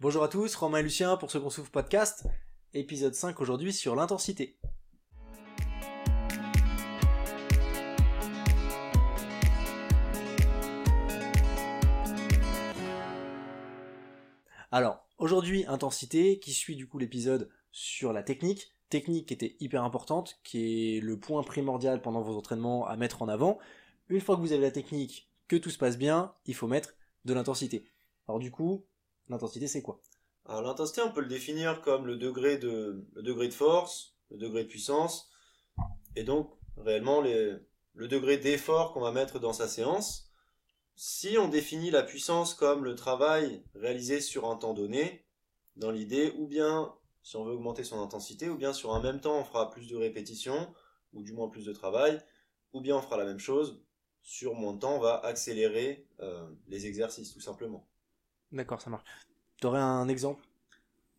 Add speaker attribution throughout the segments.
Speaker 1: Bonjour à tous, Romain et Lucien pour ce qu'on souffle podcast, épisode 5 aujourd'hui sur l'intensité. Alors, aujourd'hui, intensité, qui suit du coup l'épisode sur la technique, technique qui était hyper importante, qui est le point primordial pendant vos entraînements à mettre en avant. Une fois que vous avez la technique, que tout se passe bien, il faut mettre de l'intensité. Alors du coup, l'intensité c'est quoi?
Speaker 2: Alors l'intensité, on peut le définir comme le degré de, force, le degré de puissance, et donc réellement le degré d'effort qu'on va mettre dans sa séance. Si on définit la puissance comme le travail réalisé sur un temps donné, dans l'idée, ou bien si on veut augmenter son intensité, ou bien sur un même temps on fera plus de répétitions, ou du moins plus de travail, ou bien on fera la même chose, sur moins de temps on va accélérer euh, les exercices tout simplement.
Speaker 1: D'accord, ça marche. Tu aurais un exemple?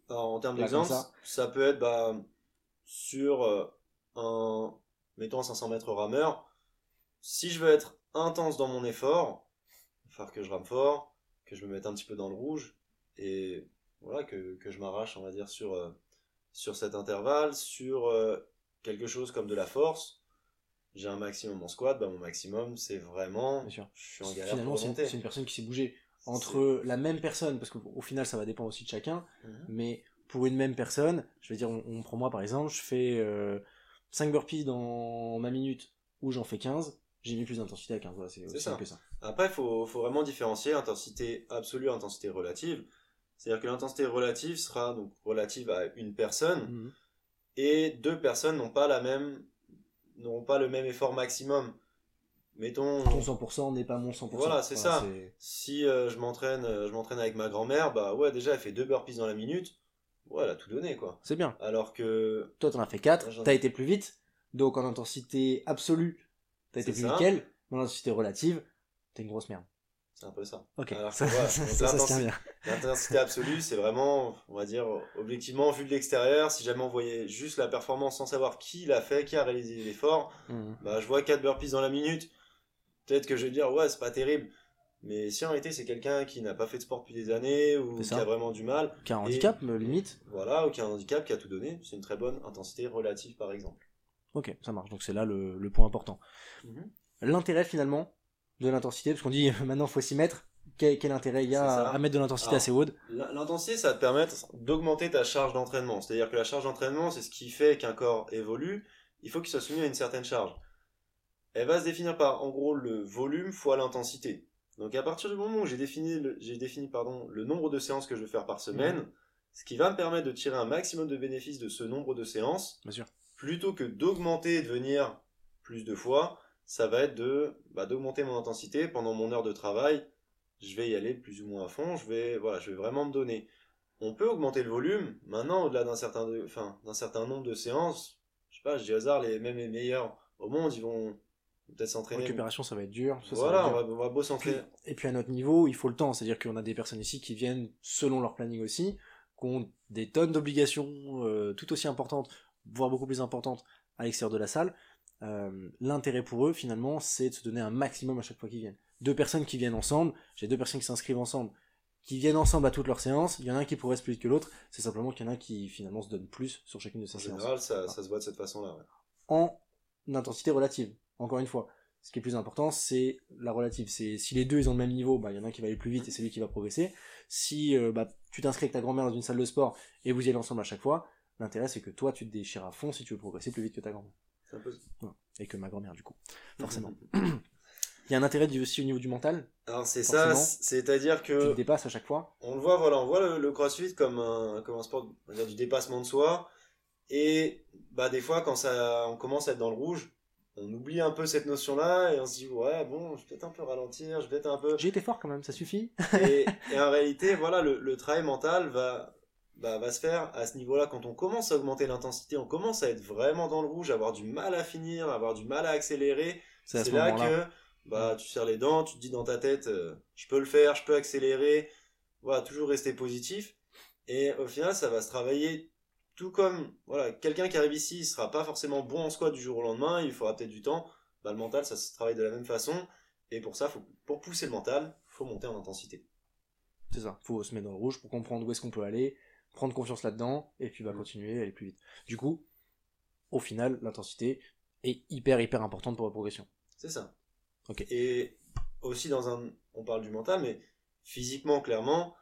Speaker 2: Alors, en termes d'exemple,
Speaker 1: ça.
Speaker 2: ça. peut être bah, sur euh, un, mettons un 500 mètres rameur. Si je veux être intense dans mon effort, il va falloir que je rame fort, que je me mette un petit peu dans le rouge, et voilà, que, que je m'arrache, on va dire, sur, euh, sur cet intervalle, sur euh, quelque chose comme de la force. J'ai un maximum en squat, bah, mon maximum, c'est vraiment,
Speaker 1: Bien sûr.
Speaker 2: je suis en galère
Speaker 1: Finalement,
Speaker 2: pour
Speaker 1: c'est une,
Speaker 2: remonter.
Speaker 1: c'est une personne qui s'est bougée entre la même personne, parce qu'au au final, ça va dépendre aussi de chacun,
Speaker 2: Mhm.
Speaker 1: mais pour une même personne, je veux dire, on, on prend moi par exemple, je fais euh, 5 burpees dans ma minute où j'en fais 15, j'ai mis plus d'intensité à 15. Voilà, c'est aussi
Speaker 2: ça.
Speaker 1: simple que ça.
Speaker 2: Après, il faut, faut vraiment différencier intensité absolue intensité relative. C'est-à-dire que l'intensité relative sera donc relative à une personne
Speaker 1: Mhm.
Speaker 2: et deux personnes n'ont pas la même n'auront pas le même effort maximum. Mettons,
Speaker 1: Ton 100% n'est pas mon 100%.
Speaker 2: Voilà, c'est ça. si euh, je m'entraîne, euh, je m'entraîne avec ma grand-mère, bah ouais, déjà elle fait deux burpees dans la minute, ouais, elle a tout donné quoi.
Speaker 1: C'est bien.
Speaker 2: Alors que
Speaker 1: Toi, t'en as fait 4,
Speaker 2: Ouais, j'en ai-
Speaker 1: t'as été plus vite, donc en intensité absolue, t'as été plus
Speaker 2: ça.
Speaker 1: vite qu'elle, mais en intensité relative, t'es une grosse merde.
Speaker 2: c'est un peu ça.
Speaker 1: Ok,
Speaker 2: Alors
Speaker 1: ça, ça, ça.
Speaker 2: L'intensité absolue, c'est vraiment, on va dire, objectivement vu de l'extérieur. Si jamais on voyait juste la performance sans savoir qui l'a fait, qui a réalisé l'effort,
Speaker 1: Mhm.
Speaker 2: bah, je vois 4 burpees dans la minute. Peut-être que je vais dire, ouais, c'est pas terrible. Mais si en réalité c'est quelqu'un qui n'a pas fait de sport depuis des années ou qui a vraiment du mal,
Speaker 1: Qui a un handicap, me limite.
Speaker 2: voilà, ou qui a un handicap, qui a tout donné, c'est une très bonne intensité relative par exemple.
Speaker 1: Ok, ça marche. Donc c'est là le, le point important.
Speaker 2: Mhm.
Speaker 1: L'intérêt finalement de l'intensité, parce qu'on dit maintenant faut s'y mettre. Quel, quel intérêt il y a à mettre de l'intensité assez haute?
Speaker 2: L'intensité, ça va te permettre d'augmenter ta charge d'entraînement. C'est-à-dire que la charge d'entraînement, c'est ce qui fait qu'un corps évolue. Il faut qu'il soit soumis à une certaine charge. Elle va se définir par, en gros, le volume fois l'intensité. Donc à partir du moment où j'ai défini, le, j'ai défini pardon, le nombre de séances que je veux faire par semaine,
Speaker 1: Mhm.
Speaker 2: ce qui va me permettre de tirer un maximum de bénéfices de ce nombre de séances,
Speaker 1: Bien sûr.
Speaker 2: plutôt que d'augmenter et de venir plus de fois, ça va être de bah, d'augmenter mon intensité pendant mon heure de travail. Je vais y aller plus ou moins à fond. Je vais voilà, je vais vraiment me donner. On peut augmenter le volume. Maintenant, au-delà d'un certain, de- enfin, d'un certain nombre de séances, je sais pas, je dis au hasard, les même les meilleurs au monde, ils vont peut-être s'entraîner.
Speaker 1: Récupération, ça va être dur. ça, ça
Speaker 2: Voilà,
Speaker 1: va
Speaker 2: on
Speaker 1: être
Speaker 2: va,
Speaker 1: dur.
Speaker 2: on va beau s'entraîner.
Speaker 1: Et puis à notre niveau, il faut le temps. C'est-à-dire qu'on a des personnes ici qui viennent selon leur planning aussi, qui ont des tonnes d'obligations euh, tout aussi importantes, voire beaucoup plus importantes à l'extérieur de la salle. Euh, L'intérêt pour eux, finalement, c'est de se donner un maximum à chaque fois qu'ils viennent. Deux personnes qui viennent ensemble, j'ai deux personnes qui s'inscrivent ensemble, qui viennent ensemble à toutes leurs séances. Il y en a un qui progresse plus vite que l'autre. C'est simplement qu'il y en a un qui finalement se donne plus sur chacune de ces
Speaker 2: En
Speaker 1: séances.
Speaker 2: général, ça, ça se voit de cette façon-là. ouais.
Speaker 1: en intensité relative. Encore une fois, ce qui est plus important, c'est la relative. C'est si les deux ils ont le même niveau, bah il y en a un qui va aller plus vite et c'est lui qui va progresser. Si euh, bah, tu t'inscris avec ta grand-mère dans une salle de sport et vous y allez ensemble à chaque fois, l'intérêt c'est que toi tu te déchires à fond si tu veux progresser plus vite que ta grand-mère et que ma grand-mère du coup, forcément. Il y a un intérêt aussi au niveau du mental
Speaker 2: Alors c'est ça, c'est-à-dire
Speaker 1: tu
Speaker 2: que
Speaker 1: te dépasses à chaque fois.
Speaker 2: on le voit, voilà, on voit le, le crossfit comme un, comme un sport on va dire, du dépassement de soi. Et bah, des fois, quand ça, on commence à être dans le rouge, on oublie un peu cette notion-là et on se dit, ouais, bon, je vais peut-être un peu ralentir, je vais peut-être un peu.
Speaker 1: J'ai été fort quand même, ça suffit.
Speaker 2: Et, et en réalité, voilà, le, le travail mental va, bah, va se faire à ce niveau-là. Quand on commence à augmenter l'intensité, on commence à être vraiment dans le rouge, à avoir du mal à finir, à avoir du mal à accélérer.
Speaker 1: C'est ce
Speaker 2: là que bah, tu serres les dents, tu te dis dans ta tête, euh, je peux le faire, je peux accélérer. Voilà, toujours rester positif. Et au final, ça va se travailler tout comme voilà, quelqu'un qui arrive ici, il sera pas forcément bon en squat du jour au lendemain, il faudra peut-être du temps. Bah, le mental, ça se travaille de la même façon. Et pour ça, faut, pour pousser le mental, faut monter en intensité.
Speaker 1: C'est ça. Faut se mettre dans le rouge pour comprendre où est-ce qu'on peut aller, prendre confiance là-dedans, et puis va
Speaker 2: Mm.
Speaker 1: continuer, aller plus vite. Du coup, au final, l'intensité est hyper hyper importante pour la progression.
Speaker 2: C'est ça.
Speaker 1: Ok.
Speaker 2: Et aussi dans un, on parle du mental, mais physiquement, clairement,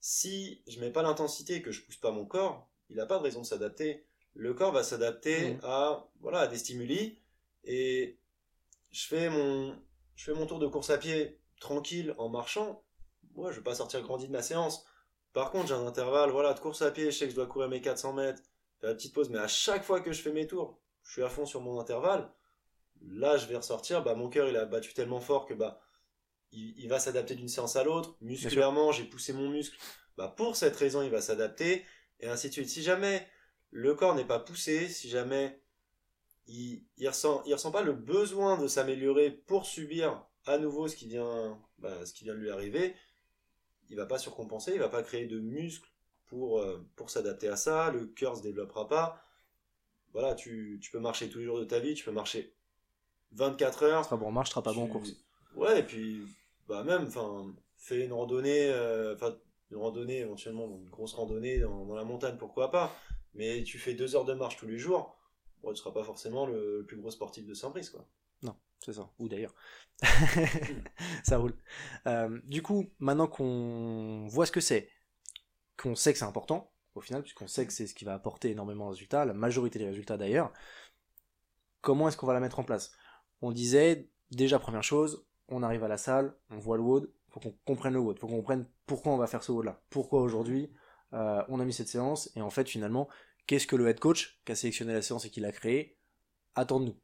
Speaker 2: si je mets pas l'intensité et que je pousse pas mon corps, il n'a pas de raison de s'adapter. Le corps va s'adapter
Speaker 1: Mhm.
Speaker 2: à, voilà, à des stimuli et je fais mon, je fais mon tour de course à pied tranquille en marchant. Moi, je vais pas sortir grandi de ma séance. Par contre, j'ai un intervalle, voilà, de course à pied, je sais que je dois courir mes 400 mètres, faire la petite pause, mais à chaque fois que je fais mes tours, je suis à fond sur mon intervalle. Là, je vais ressortir, bah, mon cœur, il a battu tellement fort que, bah, il, il va s'adapter d'une séance à l'autre. Musculairement, j'ai poussé mon muscle. Bah, pour cette raison, il va s'adapter, et ainsi de suite. Si jamais le corps n'est pas poussé, si jamais il, il ressent, il ressent pas le besoin de s'améliorer pour subir à nouveau ce qui vient, bah, ce qui vient de lui arriver, il va pas surcompenser, il va pas créer de muscles pour, euh, pour s'adapter à ça, le cœur se développera pas. Voilà, tu, tu peux marcher tous les jours de ta vie, tu peux marcher 24 heures.
Speaker 1: sera bon en marche, sera pas bon en
Speaker 2: Tu-
Speaker 1: course.
Speaker 2: Ouais, et puis, bah même, enfin, fais une randonnée, euh, une randonnée, éventuellement, une grosse randonnée dans, la montagne, pourquoi pas. Mais tu fais deux heures de marche tous les jours, tu seras pas forcément le, plus gros sportif de Saint-Brice, quoi.
Speaker 1: C'est ça. Ou d'ailleurs. ça roule. Euh, du coup, maintenant qu'on voit ce que c'est, qu'on sait que c'est important, au final, puisqu'on sait que c'est ce qui va apporter énormément de résultats, la majorité des résultats d'ailleurs, comment est-ce qu'on va la mettre en place? On disait, déjà première chose, on arrive à la salle, on voit le WOD, faut qu'on comprenne le WOD, faut qu'on comprenne pourquoi on va faire ce WOD-là, pourquoi aujourd'hui euh, on a mis cette séance, et en fait finalement, qu'est-ce que le head coach qui a sélectionné la séance et qui l'a créée attend de nous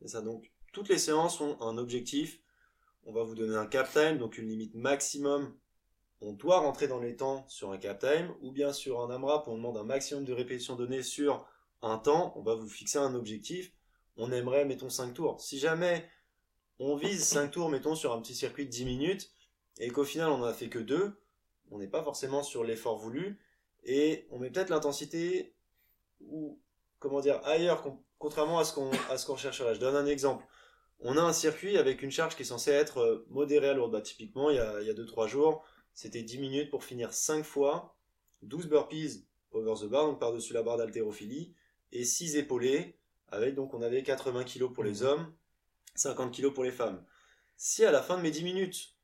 Speaker 2: C'est ça, donc, toutes les séances ont un objectif. On va vous donner un cap time, donc une limite maximum. On doit rentrer dans les temps sur un cap time, ou bien sur un AMRAP, on demande un maximum de répétitions données sur un temps. On va vous fixer un objectif. On aimerait, mettons, 5 tours. Si jamais on vise 5 tours, mettons, sur un petit circuit de 10 minutes, et qu'au final on n'en a fait que 2, on n'est pas forcément sur l'effort voulu, et on met peut-être l'intensité ou, comment dire, ailleurs, con- contrairement à ce qu'on à ce qu'on rechercherait. Je donne un exemple. On a un circuit avec une charge qui est censée être euh, modérée à lourde. Bah, typiquement, il y a 2-3 jours, c'était 10 minutes pour finir 5 fois, 12 burpees over the bar, donc par-dessus la barre d'haltérophilie, et 6 épaulés, avec donc on avait 80 kg pour les hommes, 50 kg pour les femmes. Si à la fin de mes 10 minutes,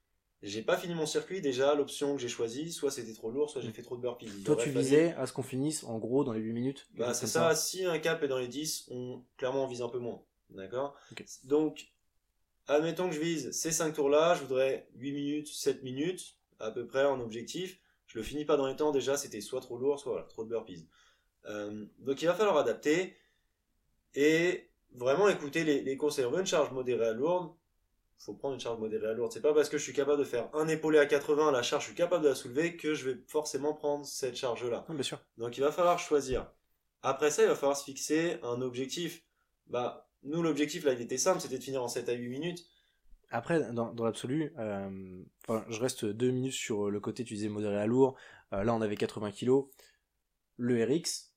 Speaker 2: j'ai pas fini mon circuit, déjà l'option que j'ai choisie, soit c'était trop lourd, soit j'ai fait trop de burpees. Il
Speaker 1: Toi, tu
Speaker 2: fallu-
Speaker 1: visais à ce qu'on finisse en gros dans les 8 minutes
Speaker 2: bah, c'est ça, si un cap est dans les 10, on, clairement on vise un peu moins. D'accord? Donc, admettons que je vise ces 5 tours-là, je voudrais 8 minutes, 7 minutes, à peu près en objectif. Je le finis pas dans les temps, déjà c'était soit trop lourd, soit voilà, trop de burpees. Euh, donc il va falloir adapter et vraiment écouter les, les conseils. On veut une charge modérée à lourde, faut prendre une charge modérée à lourde. C'est pas parce que je suis capable de faire un épaulé à 80, la charge je suis capable de la soulever, que je vais forcément prendre cette charge-là.
Speaker 1: Bien sûr.
Speaker 2: Donc il va falloir choisir. Après ça, il va falloir se fixer un objectif. Bah, nous, l'objectif là, il était simple, c'était de finir en 7 à 8 minutes.
Speaker 1: Après, dans, dans l'absolu, euh, je reste deux minutes sur le côté, tu disais modéré à lourd. Euh, là, on avait 80 kg. Le RX,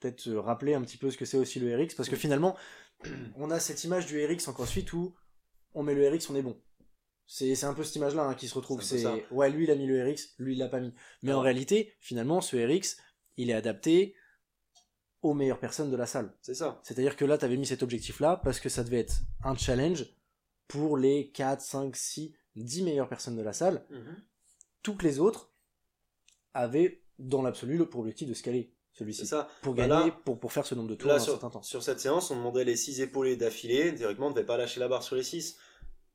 Speaker 1: peut-être euh, rappeler un petit peu ce que c'est aussi le RX, parce que finalement, on a cette image du RX en CrossFit où on met le RX, on est bon. C'est un peu cette image-là hein, qui se retrouve.
Speaker 2: C'est
Speaker 1: ouais, lui il a mis le RX, lui il l'a pas mis. Mais en réalité, finalement, ce RX, il est adapté aux meilleures personnes de la salle.
Speaker 2: C'est ça.
Speaker 1: C'est-à-dire que là, tu avais mis cet objectif-là parce que ça devait être un challenge pour les 4, 5, 6, 10 meilleures personnes de la salle. Toutes les autres avaient, dans l'absolu, le- pour objectif de scaler
Speaker 2: C'est
Speaker 1: celui-ci.
Speaker 2: ça.
Speaker 1: Pour
Speaker 2: Bah
Speaker 1: gagner,
Speaker 2: là-
Speaker 1: pour, pour faire ce nombre de tours
Speaker 2: Là,
Speaker 1: en un
Speaker 2: sur,
Speaker 1: certain temps.
Speaker 2: sur cette séance, on demandait les 6 épaulés d'affilée. Théoriquement, on ne devait pas lâcher la barre sur les 6.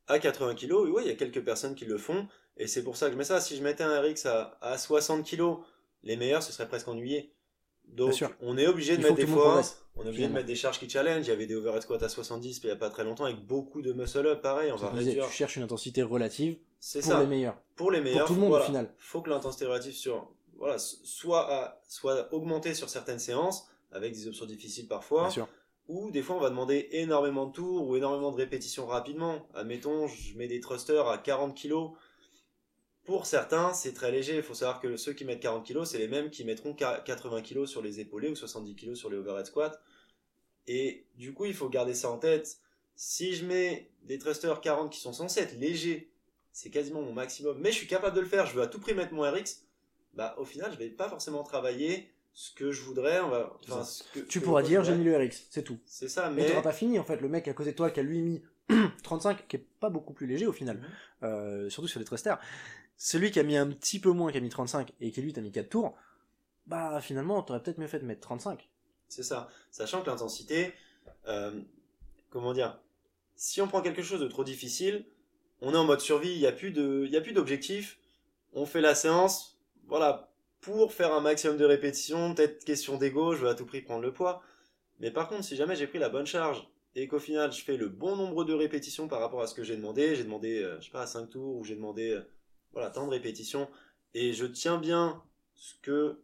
Speaker 2: À 80 kg, oui, il y a quelques personnes qui le font. Et c'est pour ça que je mets ça. Si je mettais un RX à, à 60 kg, les meilleurs, ce serait presque ennuyé. Donc,
Speaker 1: sûr.
Speaker 2: on est obligé de
Speaker 1: Il
Speaker 2: mettre des fois. On est obligé de mettre des charges qui challenge. Il y avait des overhead squats à 70 il n'y a pas très longtemps avec beaucoup de muscle up. Pareil, on va réduire.
Speaker 1: Tu cherches une intensité relative pour
Speaker 2: ça.
Speaker 1: les meilleurs.
Speaker 2: Pour les meilleurs,
Speaker 1: tout le monde,
Speaker 2: voilà,
Speaker 1: au final.
Speaker 2: faut que l'intensité relative sur voilà soit à- soit augmentée sur certaines séances avec des options difficiles parfois, ou des fois on va demander énormément de tours ou énormément de répétitions rapidement. Admettons, je mets des thrusters à 40 kg. Pour certains, c'est très léger. Il faut savoir que ceux qui mettent 40 kg, c'est les mêmes qui mettront qua- 80 kg sur les épaulés ou 70 kg sur les overhead squats. Et du coup, il faut garder ça en tête. Si je mets des thrusters 40 qui sont censés être légers c'est quasiment mon maximum, mais je suis capable de le faire, je veux à tout prix mettre mon RX, bah au final, je vais pas forcément travailler ce que je voudrais. On va, enfin, ce que-
Speaker 1: Tu pourras dire j'ai mis le RX, c'est tout.
Speaker 2: C'est ça, Mais
Speaker 1: t'auras pas fini en fait. Le mec à côté de toi qui a lui mis 35, qui est pas beaucoup plus léger au final,
Speaker 2: Mhm.
Speaker 1: euh, surtout sur les thrusters. Celui qui a mis un petit peu moins, qui a mis 35 et qui lui t'a mis 4 tours, bah finalement t'aurais peut-être mieux fait de mettre 35.
Speaker 2: C'est ça. Sachant que l'intensité, euh, comment dire, si on prend quelque chose de trop difficile, on est en mode survie, il n'y a plus de, il y a plus d'objectif. On fait la séance, voilà, pour faire un maximum de répétitions, peut-être question d'ego, je veux à tout prix prendre le poids. Mais par contre, si jamais j'ai pris la bonne charge et qu'au final je fais le bon nombre de répétitions par rapport à ce que j'ai demandé, j'ai demandé, euh, je sais pas, 5 tours ou j'ai demandé, euh, voilà, tant de répétitions, et je tiens bien ce que,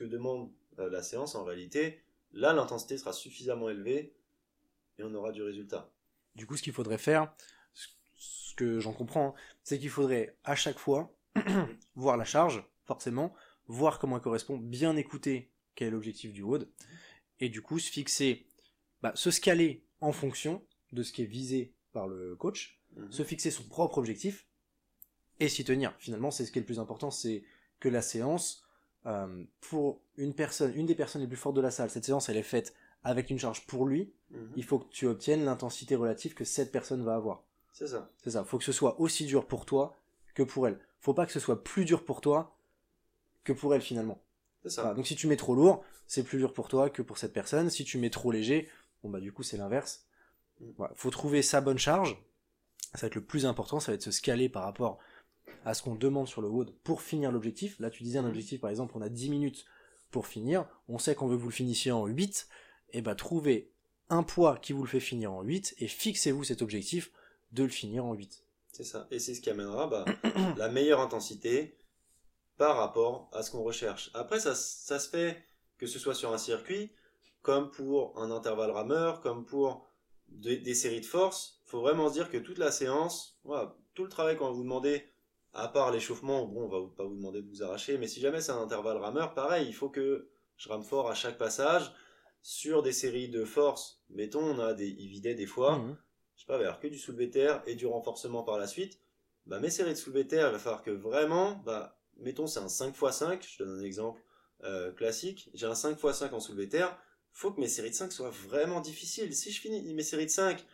Speaker 2: demande euh, la séance en réalité, là l'intensité sera suffisamment élevée et on aura du résultat.
Speaker 1: Du coup, ce qu'il faudrait faire, ce- ce que j'en comprends, hein, c'est qu'il faudrait à chaque fois voir la charge, forcément, voir comment elle correspond, bien écouter quel est l'objectif du WOD, et du coup se fixer, bah, se scaler en fonction de ce qui est visé par le coach,
Speaker 2: Mhm.
Speaker 1: se fixer son propre objectif et s'y tenir. Finalement, c'est ce qui est le plus important, c'est que la séance, euh, pour une personne, une des personnes les plus fortes de la salle, cette séance elle est faite avec une charge pour lui,
Speaker 2: Mhm.
Speaker 1: il faut que tu obtiennes l'intensité relative que cette personne va avoir.
Speaker 2: C'est ça.
Speaker 1: C'est ça, faut que ce soit aussi dur pour toi que pour elle. Faut pas que ce soit plus dur pour toi que pour elle finalement.
Speaker 2: C'est ça.
Speaker 1: Voilà, donc si tu mets trop lourd, c'est plus dur pour toi que pour cette personne. Si tu mets trop léger, bon bah du coup c'est l'inverse.
Speaker 2: Mm.
Speaker 1: Voilà, faut trouver sa bonne charge. Ça va être le plus important, ça va être se scaler par rapport à ce qu'on demande sur le WOD pour finir l'objectif. Là tu disais un
Speaker 2: Mm.
Speaker 1: objectif par exemple, on a 10 minutes pour finir. On sait qu'on veut que vous le finissiez en 8. Et bah trouvez un poids qui vous le fait finir en 8 et fixez-vous cet objectif de le finir en 8.
Speaker 2: C'est ça. Et c'est ce qui amènera bah, la meilleure intensité par rapport à ce qu'on recherche. Après, ça, ça se fait que ce soit sur un circuit, comme pour un intervalle rameur, comme pour des, séries de force. faut vraiment se dire que toute la séance, voilà, tout le travail qu'on va vous demander, à part l'échauffement, bon, on va pas vous demander de vous arracher, mais si jamais c'est un intervalle rameur, pareil, il faut que je rame fort à chaque passage. Sur des séries de force, mettons, on a des des fois,
Speaker 1: Mhm.
Speaker 2: Je sais pas, il va y avoir que du soulevé terre et du renforcement par la suite, bah, mes séries de soulevé terre, il va falloir que vraiment, bah, mettons, c'est un 5x5, je donne un exemple euh, classique, j'ai un 5x5 en soulevé terre, faut que mes séries de 5 soient vraiment difficiles. Si je finis mes séries de 5,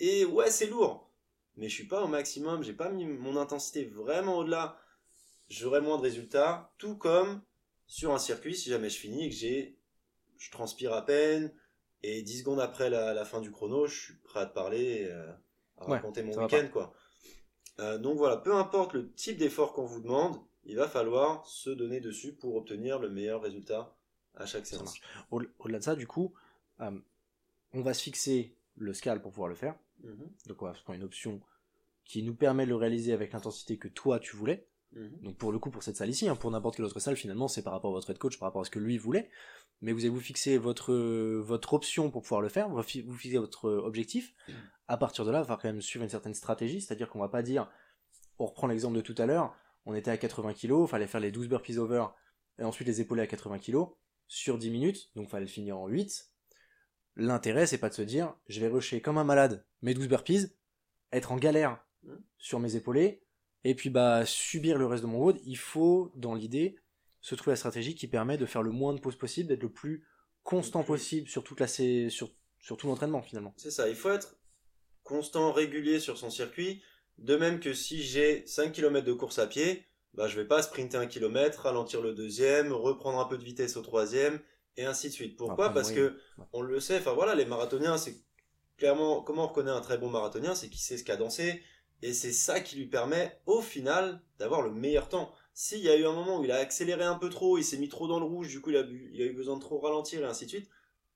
Speaker 2: et ouais, c'est lourd, mais je suis pas au maximum, j'ai pas mis mon intensité vraiment au-delà, j'aurai moins de résultats, tout comme sur un circuit, si jamais je finis et que j'ai, je transpire à peine, et 10 secondes après la, la fin du chrono, je suis prêt à te parler, euh, à
Speaker 1: Ouais,
Speaker 2: raconter mon week-end, quoi. Euh, donc voilà, peu importe le type d'effort qu'on vous demande, il va falloir se donner dessus pour obtenir le meilleur résultat à chaque séance.
Speaker 1: Au- Au-delà de ça, du coup, euh, on va se fixer le scale pour pouvoir le faire.
Speaker 2: Mhm,
Speaker 1: Donc on va prendre une option qui nous permet de le réaliser avec l'intensité que toi tu voulais.
Speaker 2: Mhm.
Speaker 1: Donc pour le coup, pour cette salle ici, hein, pour n'importe quelle autre salle, finalement, c'est par rapport à votre head coach, par rapport à ce que lui voulait. Mais vous allez vous fixer votre, votre option pour pouvoir le faire, vous fi- vous fixez votre objectif. À partir de là, il va quand même suivre une certaine stratégie, c'est-à-dire qu'on va pas dire, on reprend l'exemple de tout à l'heure, on était à 80 kg, fallait faire les 12 burpees over, et ensuite les épauler à 80 kg, sur 10 minutes, donc fallait le finir en 8. L'intérêt, c'est pas de se dire, je vais rusher comme un malade mes 12 burpees, être en galère
Speaker 2: Mhm.
Speaker 1: sur mes épaulés, et puis bah subir le reste de mon WOD, il faut, dans l'idée, se trouver la stratégie qui permet de faire le moins de pauses possible, d'être le plus constant
Speaker 2: Le plus-
Speaker 1: possible sur toute la sur, sur tout l'entraînement finalement.
Speaker 2: C'est ça, il faut être constant, régulier sur son circuit. De même que si j'ai 5 km de course à pied, bah, je vais pas sprinter un kilomètre, ralentir le deuxième, reprendre un peu de vitesse au troisième, et ainsi de suite. Pourquoi? Parce que on le sait, enfin voilà, les marathoniens, c'est clairement comment on reconnaît un très bon marathonien, c'est qu'il sait se cadencer, et c'est ça qui lui permet au final d'avoir le meilleur temps. S'il y a eu un moment où il a accéléré un peu trop, il s'est mis trop dans le rouge, du coup il a, bu- il a eu besoin de trop ralentir et ainsi de suite,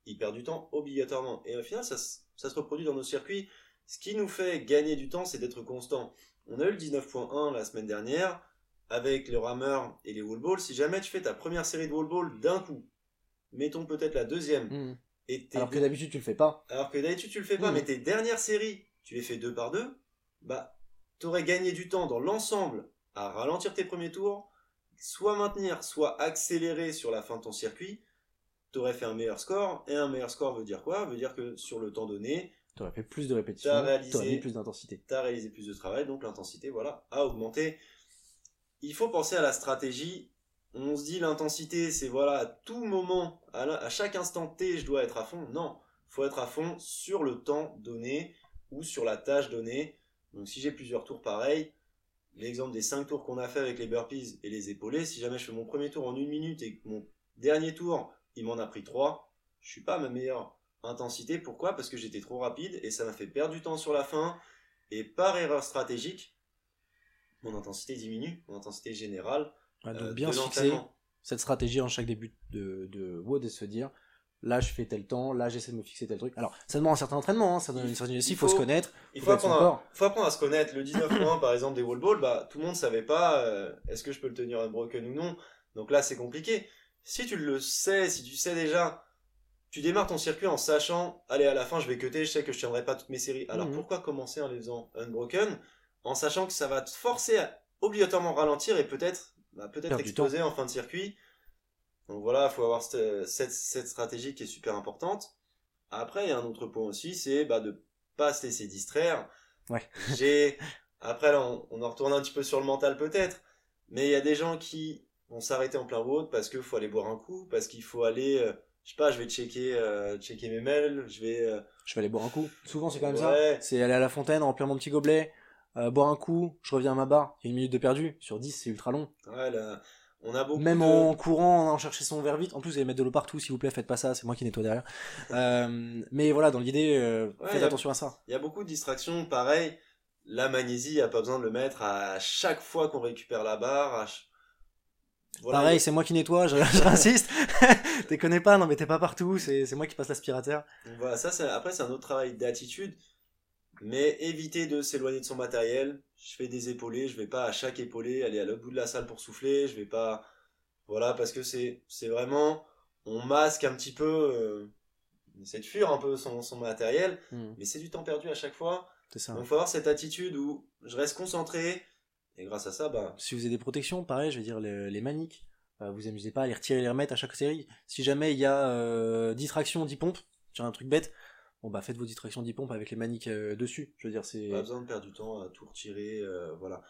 Speaker 2: il perd du temps obligatoirement. Et au final, ça, se- ça se reproduit dans nos circuits. Ce qui nous fait gagner du temps, c'est d'être constant. On a eu le 19.1 la semaine dernière avec le rameur et les wall balls. Si jamais tu fais ta première série de wall balls d'un coup, mettons peut-être la deuxième,
Speaker 1: Mhm.
Speaker 2: et
Speaker 1: Alors que d'habitude tu le fais pas.
Speaker 2: alors que d'habitude tu le fais pas,
Speaker 1: Mhm.
Speaker 2: mais tes dernières séries, tu les fais deux par deux, bah t'aurais gagné du temps dans l'ensemble à ralentir tes premiers tours, soit maintenir, soit accélérer sur la fin de ton circuit. T'aurais fait un meilleur score, et un meilleur score veut dire quoi? Veut dire que sur le temps donné,
Speaker 1: Tu aurais fait plus de répétitions,
Speaker 2: T'as
Speaker 1: tu aurais
Speaker 2: réalisé-
Speaker 1: mis plus d'intensité.
Speaker 2: tu as réalisé plus de travail, donc l'intensité, voilà, a augmenté. Il faut penser à la stratégie. On se dit l'intensité, c'est voilà, à tout moment, à, la- à chaque instant T, je dois être à fond. Non, faut être à fond sur le temps donné ou sur la tâche donnée. Donc si j'ai plusieurs tours pareils, l'exemple des 5 tours qu'on a fait avec les burpees et les épaulés, si jamais je fais mon premier tour en une minute et que mon dernier tour, il m'en a pris 3, je suis pas à ma meilleure intensité. Pourquoi? Parce que j'étais trop rapide et ça m'a fait perdre du temps sur la fin. Et par erreur stratégique, mon intensité diminue, mon intensité générale.
Speaker 1: Donc
Speaker 2: euh,
Speaker 1: bien fixer cette stratégie en chaque début de, de WOD et se dire là je fais tel temps, là j'essaie de me fixer tel truc. Alors ça demande un certain entraînement, hein, ça demande une certaine
Speaker 2: il
Speaker 1: il faut, se connaître.
Speaker 2: Il
Speaker 1: faut
Speaker 2: apprendre, à, faut apprendre à se connaître. Le 19.1 par exemple des wall balls, bah, tout le monde savait pas euh, est-ce que je peux le tenir unbroken ou non. Donc là c'est compliqué. Si tu le sais, si tu sais déjà, tu démarres ton circuit en sachant, allez à la fin je vais cutter, je sais que je tiendrai pas toutes mes séries. Alors
Speaker 1: Mhm.
Speaker 2: pourquoi commencer en les faisant unbroken? En sachant que ça va te forcer à obligatoirement ralentir et peut-être bah, peut-être exploser en fin de circuit. Donc voilà, il faut avoir cette, cette, cette stratégie qui est super importante. Après, il y a un autre point aussi, c'est bah, de pas se laisser distraire.
Speaker 1: Ouais.
Speaker 2: J'ai après là, on, on en retourne un petit peu sur le mental peut-être, mais il y a des gens qui vont s'arrêter en plein road parce qu'il faut aller boire un coup, parce qu'il faut aller, euh, je sais pas, je vais checker, euh, checker mes mails, je vais, euh,
Speaker 1: Je vais aller boire un coup. Souvent c'est quand même
Speaker 2: Ouais.
Speaker 1: ça. C'est aller à la fontaine, remplir mon petit gobelet, euh, boire un coup, je reviens à ma barre, il y a une minute de perdu. Sur 10 c'est ultra long.
Speaker 2: ouais, là, on a beaucoup
Speaker 1: Même
Speaker 2: de-
Speaker 1: en courant, en allant chercher son verre vite. En plus, vous allez mettre de l'eau partout, s'il vous plaît, faites pas ça, c'est moi qui nettoie derrière. Euh, mais voilà, dans l'idée, euh,
Speaker 2: Ouais,
Speaker 1: faites
Speaker 2: a-
Speaker 1: attention à ça.
Speaker 2: Il y a beaucoup de distractions, pareil. La magnésie, il n'y a pas besoin de le mettre à chaque fois qu'on récupère la barre. à Voilà,
Speaker 1: Pareil,
Speaker 2: il
Speaker 1: c'est moi qui nettoie, je- j'insiste. T'es connais pas, non mais t'es pas partout, c'est moi qui passe l'aspirateur.
Speaker 2: voilà, ça, après, c'est un autre travail d'attitude. Mais éviter de s'éloigner de son matériel. Je fais des épaulés, je vais pas à chaque épaulé aller à l'autre bout de la salle pour souffler. Je vais pas. Voilà, parce que c'est c'est vraiment. On masque un petit peu. euh, On essaie de fuir un peu son, son matériel.
Speaker 1: Hmm,
Speaker 2: Mais c'est du temps perdu à chaque fois.
Speaker 1: c'est ça.
Speaker 2: Donc, faut avoir cette attitude où je reste concentré. Et grâce à ça, bah,
Speaker 1: Si vous avez des protections, pareil, je veux dire, les, les maniques, euh, vous amusez pas à les retirer et les remettre à chaque série. Si jamais il y a euh, 10 tractions, 10 pompes, tiens un truc bête, bon bah faites vos 10 tractions, 10 pompes avec les maniques euh, dessus. Je veux dire, c'est.
Speaker 2: Pas besoin de perdre du temps à tout retirer, euh, voilà.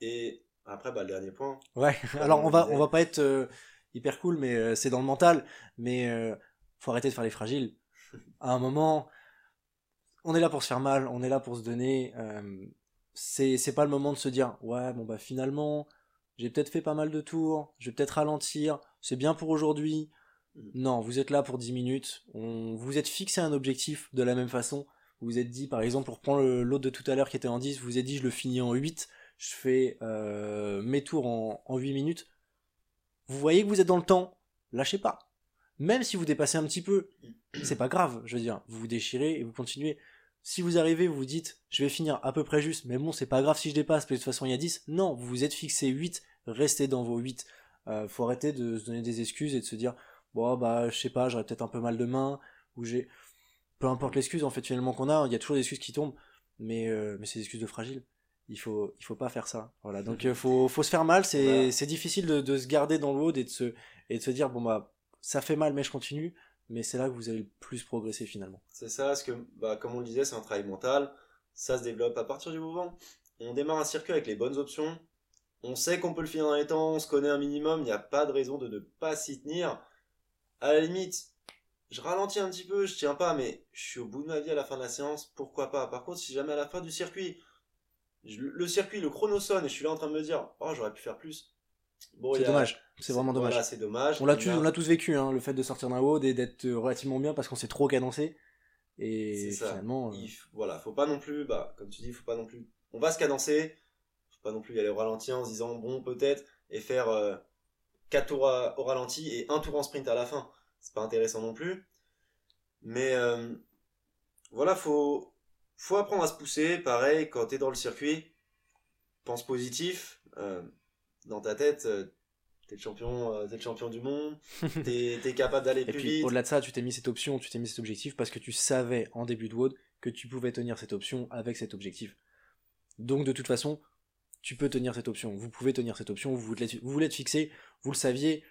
Speaker 2: Et après, bah, le dernier point.
Speaker 1: Ouais, alors on va,
Speaker 2: disait.
Speaker 1: on va pas être euh, hyper cool, mais c'est dans le mental. Mais faut arrêter de faire les fragiles. À un moment, on est là pour se faire mal, on est là pour se donner. c'est c'est pas le moment de se dire, ouais, bon bah finalement, j'ai peut-être fait pas mal de tours, je vais peut-être ralentir, c'est bien pour aujourd'hui.
Speaker 2: Mhm.
Speaker 1: Non, vous êtes là pour 10 minutes, on, vous êtes fixé un objectif de la même façon. Vous vous êtes dit, par exemple, pour prendre l'autre de tout à l'heure qui était en 10, vous vous êtes dit, je le finis en 8, je fais euh, mes tours en, en 8 minutes. Vous voyez que vous êtes dans le temps, lâchez pas. Même si vous dépassez un petit peu, c'est pas grave, je veux dire, vous vous déchirez et vous continuez. Si vous arrivez, vous vous dites, je vais finir à peu près juste, mais bon, c'est pas grave si je dépasse, parce de toute façon il y a 10. Non, vous vous êtes fixé 8, restez dans vos 8. Euh, faut arrêter de se donner des excuses et de se dire, bon, bah, je sais pas, j'aurais peut-être un peu mal de main, ou j'ai. Peu importe l'excuse, en fait, finalement, qu'on a, il y a toujours des excuses qui tombent, mais, euh, mais c'est des excuses de fragile. Il faut, il faut pas faire ça. Voilà. Donc, euh, faut, faut se faire mal, c'est,
Speaker 2: Voilà.
Speaker 1: c'est difficile de, de se garder dans haut et de se, et de se dire, bon, bah, ça fait mal, mais je continue, mais c'est là que vous allez le plus progresser finalement.
Speaker 2: C'est ça, parce que, bah, comme on le disait, c'est un travail mental. Ça se développe à partir du moment où on démarre un circuit avec les bonnes options. On sait qu'on peut le finir dans les temps, on se connaît un minimum, il n'y a pas de raison de ne pas s'y tenir. À la limite, je ralentis un petit peu, je tiens pas, mais je suis au bout de ma vie à la fin de la séance, pourquoi pas? Par contre, si jamais à la fin du circuit, je- le circuit, le chrono sonne et je suis là en train de me dire, oh, j'aurais pu faire plus. Bon,
Speaker 1: C'est dommage. C'est vraiment dommage.
Speaker 2: Voilà, c'est dommage.
Speaker 1: On l'a tous, on vécu, hein, le fait de sortir d'un haut et d'être relativement bien parce qu'on s'est trop cadencé. Et
Speaker 2: ça.
Speaker 1: finalement, euh,
Speaker 2: Il voilà, faut pas non plus, bah, comme tu dis, faut pas non plus. On va se cadencer, faut pas non plus y aller au ralenti en se disant bon peut-être et faire euh, 4 tours à- au ralenti et un tour en sprint à la fin. C'est pas intéressant non plus. Mais euh, voilà, faut faut apprendre à se pousser. Pareil, quand t'es dans le circuit, pense positif. euh, dans ta tête, euh, t'es le champion, euh, t'es le champion du monde. T'es es capable d'aller plus
Speaker 1: puis
Speaker 2: vite.
Speaker 1: au-delà de ça, tu t'es mis cette option, tu t'es mis cet objectif parce que tu savais en début de WOD que tu pouvais tenir cette option avec cet objectif. Donc de toute façon, tu peux tenir cette option. Vous pouvez tenir cette option, vous voulez, vous voulez être fixé, vous le saviez.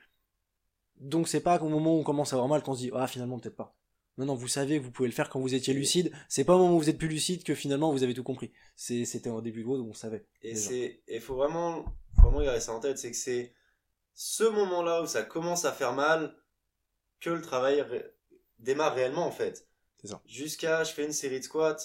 Speaker 1: Donc c'est pas qu'au moment où on commence à avoir mal qu'on se dit ah finalement peut-être pas. Non, non, vous savez que vous pouvez le faire quand vous étiez lucide. C'est pas au moment où vous êtes plus lucide que finalement vous avez tout compris. C'était au début de WOD où on savait.
Speaker 2: Et c'est, il faut vraiment, vraiment garder ça en tête, c'est que c'est ce moment-là où ça commence à faire mal que le travail démarre réellement en fait.
Speaker 1: C'est ça.
Speaker 2: Jusqu'à, je fais une série de squats,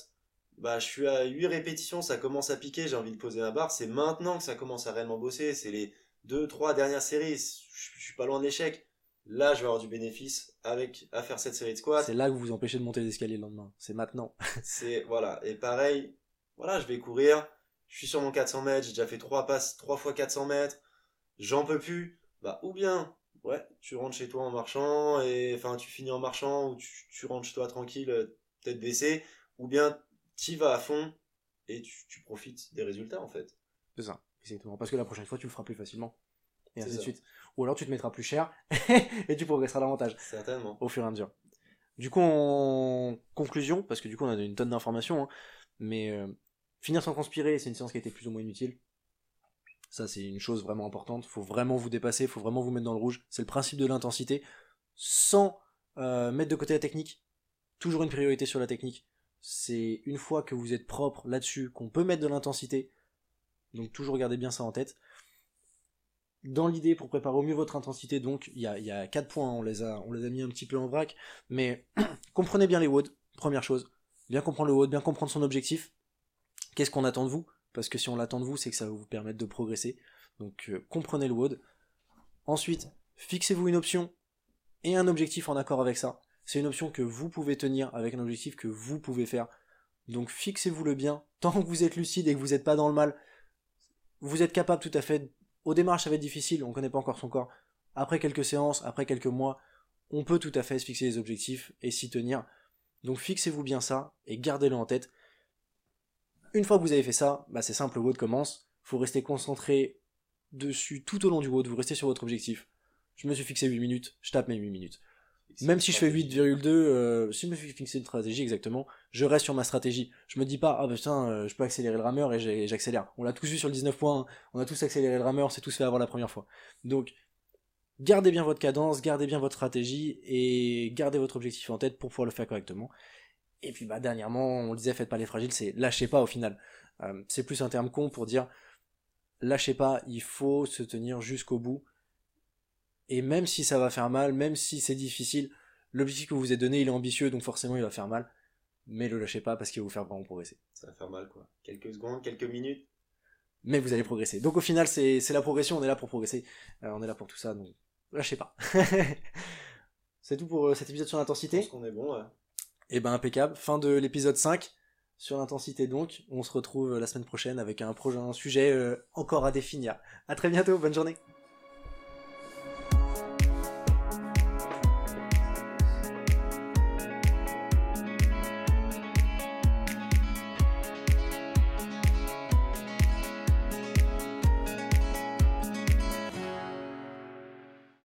Speaker 2: bah je suis à 8 répétitions, ça commence à piquer, j'ai envie de poser ma barre. C'est maintenant que ça commence à réellement bosser. C'est les deux, trois dernières séries. Je suis pas loin de l'échec là je vais avoir du bénéfice avec à faire cette série de squats.
Speaker 1: C'est là que vous vous empêchez de monter les escaliers le lendemain. C'est maintenant.
Speaker 2: c'est voilà et pareil, voilà je vais courir. Je suis sur mon 400 mètres, j'ai déjà fait trois passes, trois fois 400 mètres. J'en peux plus. Bah ou bien ouais tu rentres chez toi en marchant et enfin tu finis en marchant ou tu, tu rentres chez toi tranquille tête baissée ou bien tu vas à fond et tu, tu profites des résultats en fait.
Speaker 1: C'est ça, exactement. Parce que la prochaine fois tu le feras plus facilement et ainsi de suite. Ou alors tu te mettras plus cher et tu progresseras davantage.
Speaker 2: Certainement.
Speaker 1: Au fur et à mesure. Du coup, en conclusion, parce que du coup on a une tonne d'informations, hein, mais euh, finir sans transpirer, c'est une séance qui a été plus ou moins inutile. Ça, c'est une chose vraiment importante. Faut vraiment vous dépasser, faut vraiment vous mettre dans le rouge. C'est le principe de l'intensité, sans euh, mettre de côté la technique. Toujours une priorité sur la technique. C'est une fois que vous êtes propre là-dessus qu'on peut mettre de l'intensité. Donc toujours gardez bien ça en tête. Dans l'idée pour préparer au mieux votre intensité, donc il y a, y a quatre points, on les, a, on les a mis un petit peu en vrac, mais comprenez bien les WOD, première chose, bien comprendre le WOD, bien comprendre son objectif, qu'est-ce qu'on attend de vous, parce que si on l'attend de vous, c'est que ça va vous permettre de progresser, donc euh, comprenez le WOD. Ensuite, fixez-vous une option et un objectif en accord avec ça. C'est une option que vous pouvez tenir avec un objectif que vous pouvez faire. Donc fixez-vous le bien, tant que vous êtes lucide et que vous n'êtes pas dans le mal, vous êtes capable tout à fait au démarrage, ça va être difficile, on ne connaît pas encore son corps. Après quelques séances, après quelques mois, on peut tout à fait se fixer des objectifs et s'y tenir. Donc fixez-vous bien ça et gardez-le en tête. Une fois que vous avez fait ça, bah c'est simple, le WOD commence. Faut rester concentré dessus tout au long du WOD, vous restez sur votre objectif. Je me suis fixé 8 minutes, je tape mes 8 minutes. Même si je fais 8,2, euh, si je me suis fixé une stratégie exactement, je reste sur ma stratégie. Je me dis pas, ah bah putain, euh, je peux accélérer le rameur et j'accélère. On l'a tous vu sur le 19 points, on a tous accéléré le rameur, c'est tous fait avant la première fois. Donc, gardez bien votre cadence, gardez bien votre stratégie et gardez votre objectif en tête pour pouvoir le faire correctement. Et puis bah dernièrement, on le disait, faites pas les fragiles, c'est lâchez pas au final. Euh, c'est plus un terme con pour dire lâchez pas, il faut se tenir jusqu'au bout et même si ça va faire mal, même si c'est difficile, l'objectif que vous vous êtes donné, il est ambitieux, donc forcément il va faire mal. Mais le lâchez pas parce qu'il va vous faire vraiment progresser.
Speaker 2: Ça va faire mal quoi. Quelques secondes, quelques minutes.
Speaker 1: Mais vous allez progresser. Donc au final, c'est la progression, on est là pour progresser. Euh, on est là pour tout ça, donc lâchez pas. c'est tout pour euh, cet épisode sur l'intensité. Je
Speaker 2: pense qu'on est bon, ouais.
Speaker 1: Et eh ben impeccable. Fin de l'épisode 5 sur l'intensité donc. On se retrouve la semaine prochaine avec un projet, un sujet euh, encore à définir. À très bientôt, bonne journée.